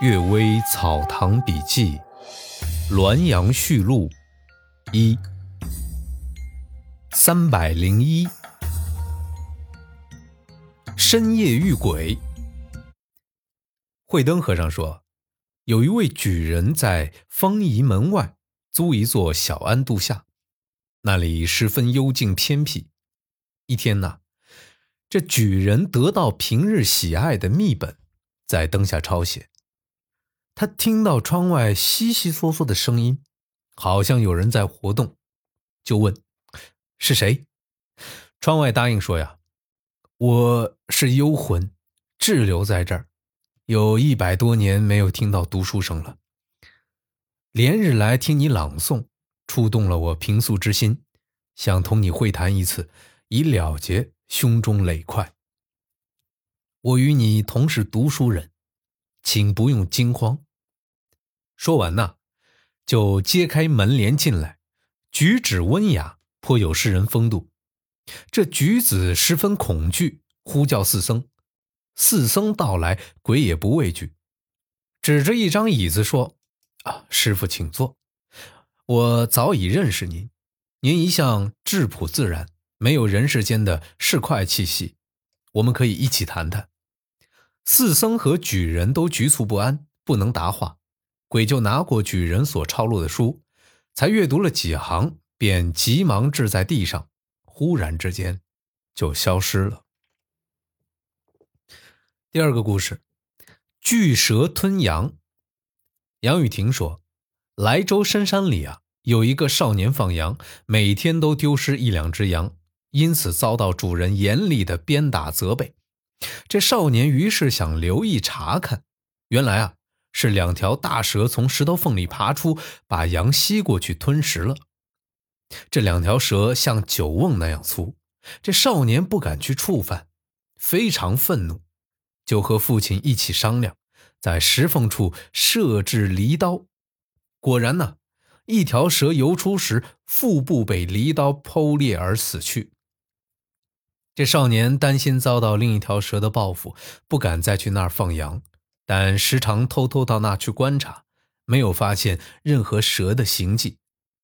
《岳微草堂笔记》滦阳序录一三百零一，深夜遇鬼。慧灯和尚说，有一位举人在方仪门外租一座小庵度夏，那里十分幽静偏僻。一天呐，这举人得到平日喜爱的秘本，在灯下抄写。他听到窗外悉悉嗦嗦的声音，好像有人在活动，就问：“是谁？”窗外答应说：“呀，我是幽魂，滞留在这儿，有一百多年没有听到读书声了。连日来听你朗诵，触动了我平素之心，想同你会谈一次，以了结胸中累块。我与你同是读书人，请不用惊慌。”说完呐，就揭开门帘进来，举止温雅，颇有诗人风度。这举子十分恐惧，呼叫四僧。四僧到来，鬼也不畏惧，指着一张椅子说：“啊，师傅，请坐。我早已认识您，您一向质朴自然，没有人世间的市侩气息。我们可以一起谈谈。”四僧和举人都局促不安，不能答话。鬼就拿过举人所抄录的书，才阅读了几行，便急忙掷在地上，忽然之间就消失了。第二个故事，巨蛇吞羊。杨雨婷说，莱州深山里啊，有一个少年放羊，每天都丢失一两只羊，因此遭到主人严厉的鞭打责备。这少年于是想留意查看，原来啊。是两条大蛇从石头缝里爬出，把羊吸过去吞食了。这两条蛇像酒瓮那样粗，这少年不敢去触犯，非常愤怒，就和父亲一起商量，在石缝处设置犁刀。果然呢，一条蛇游出时，腹部被犁刀剖裂而死去。这少年担心遭到另一条蛇的报复，不敢再去那儿放羊。但时常偷偷到那去观察，没有发现任何蛇的行迹，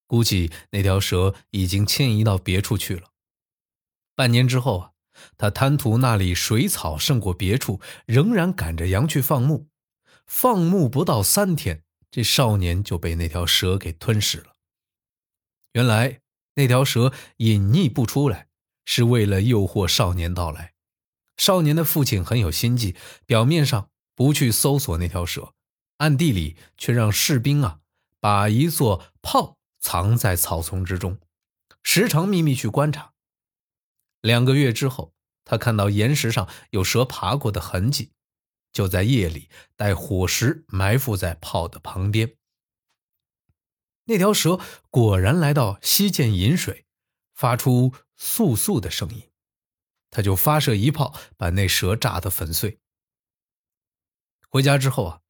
估计那条蛇已经迁移到别处去了。半年之后啊，他贪图那里水草胜过别处，仍然赶着羊去放牧。放牧不到三天，这少年就被那条蛇给吞噬了。原来那条蛇隐匿不出来，是为了诱惑少年到来。少年的父亲很有心计，表面上。不去搜索那条蛇，暗地里却让士兵啊把一座炮藏在草丛之中，时常秘密去观察。两个月之后，他看到岩石上有蛇爬过的痕迹，就在夜里带火石埋伏在炮的旁边。那条蛇果然来到溪涧饮水，发出簌簌的声音，他就发射一炮，把那蛇炸得粉碎。回家之后啊，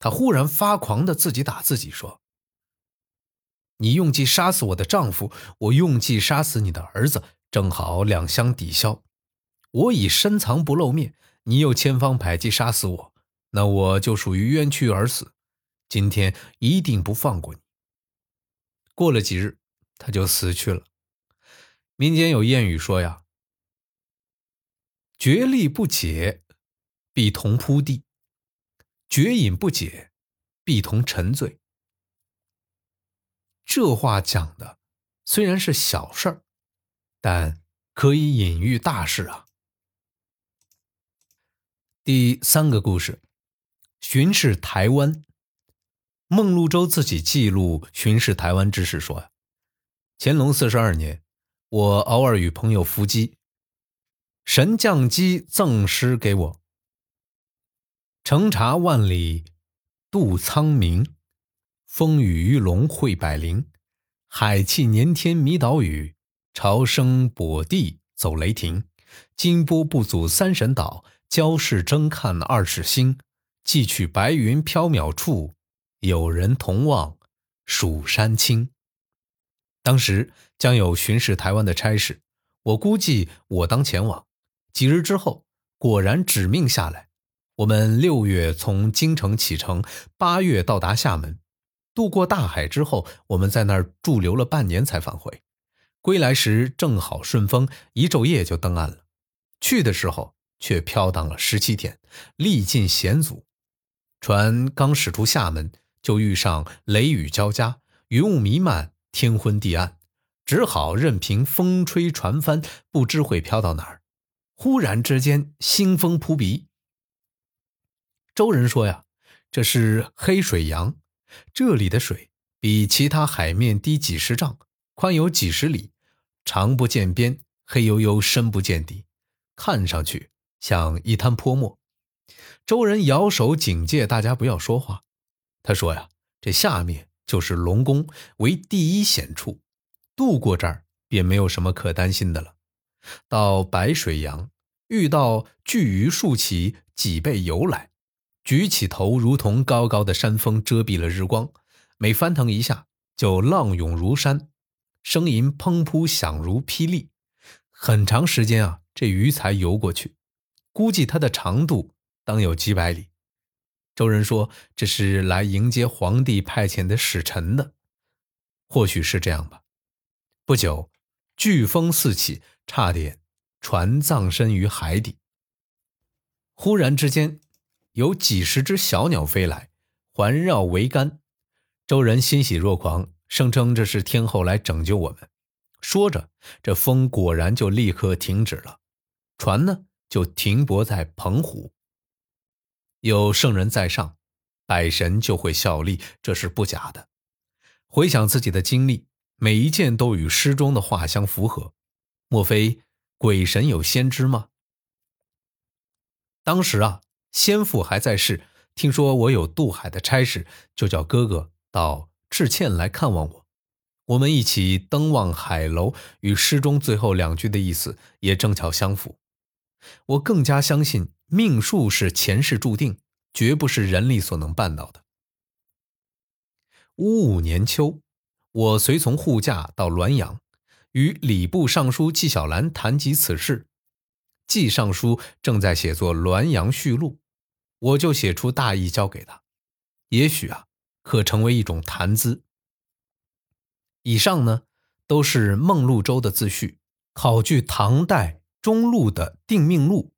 他忽然发狂的自己打自己说：“你用计杀死我的丈夫，我用计杀死你的儿子，正好两相抵消。我已深藏不露面，你又千方百计杀死我，那我就属于冤屈而死。今天一定不放过你。”过了几日，他就死去了。民间有谚语说呀：“决力不解，必同铺地。”绝饮不解，必同沉醉。这话讲的虽然是小事儿，但可以隐喻大事啊。第三个故事，巡视台湾。孟禄洲自己记录巡视台湾之事说：“乾隆四十二年，我偶尔与朋友伏击，神将机赠诗给我。”乘茶万里渡苍冥，风雨鱼龙会百灵，海气连天迷岛屿，潮声跛地走雷霆。金波不阻三神岛，交视争看二尺星。寄去白云飘渺处，有人同望蜀山青。当时将有巡视台湾的差事，我估计我当前往。几日之后，果然指命下来。我们六月从京城启程，八月到达厦门，渡过大海之后，我们在那儿驻留了半年才返回。归来时正好顺风，一昼夜就登岸了。去的时候却飘荡了十七天，历尽险阻。船刚驶出厦门，就遇上雷雨交加，云雾弥漫，天昏地暗，只好任凭风吹船翻，不知会飘到哪儿。忽然之间，腥风扑鼻。周人说呀，这是黑水洋，这里的水比其他海面低几十丈，宽有几十里，长不见边，黑黝黝，深不见底，看上去像一滩泼墨。周人摇手警戒大家不要说话。他说呀，这下面就是龙宫，为第一险处，渡过这儿便没有什么可担心的了。到白水洋，遇到巨鱼竖起脊背游来。举起头，如同高高的山峰遮蔽了日光，每翻腾一下就浪涌如山，声音砰扑响如霹雳。很长时间啊，这鱼才游过去，估计它的长度当有几百里。周人说这是来迎接皇帝派遣的使臣的，或许是这样吧。不久，飓风四起，差点船葬身于海底。忽然之间。有几十只小鸟飞来，环绕桅杆。周人欣喜若狂，声称这是天后来拯救我们。说着，这风果然就立刻停止了，船呢就停泊在澎湖。有圣人在上，百神就会效力，这是不假的。回想自己的经历，每一件都与诗中的画相符合。莫非鬼神有先知吗？当时啊。先父还在世，听说我有渡海的差事，就叫哥哥到致歉来看望我。我们一起登望海楼，与诗中最后两句的意思也正巧相符。我更加相信命数是前世注定，绝不是人力所能办到的。五五年秋，我随从护驾到滦阳，与礼部尚书纪晓岚谈及此事。季尚书正在写作《滦阳序录》，我就写出大意交给他，也许啊，可成为一种谈资。以上呢，都是孟禄州的自序，考据唐代中陆的《定命录》，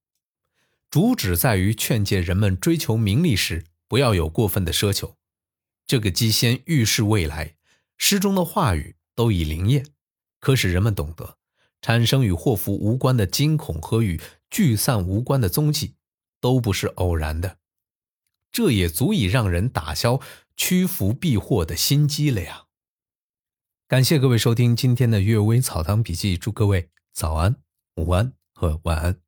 主旨在于劝诫人们追求名利时不要有过分的奢求。这个机先预示未来，诗中的话语都已灵验，可使人们懂得。产生与祸福无关的惊恐和与聚散无关的踪迹，都不是偶然的，这也足以让人打消屈服避祸的心机了呀。感谢各位收听今天的《阅微草堂笔记》，祝各位早安、午安和晚安。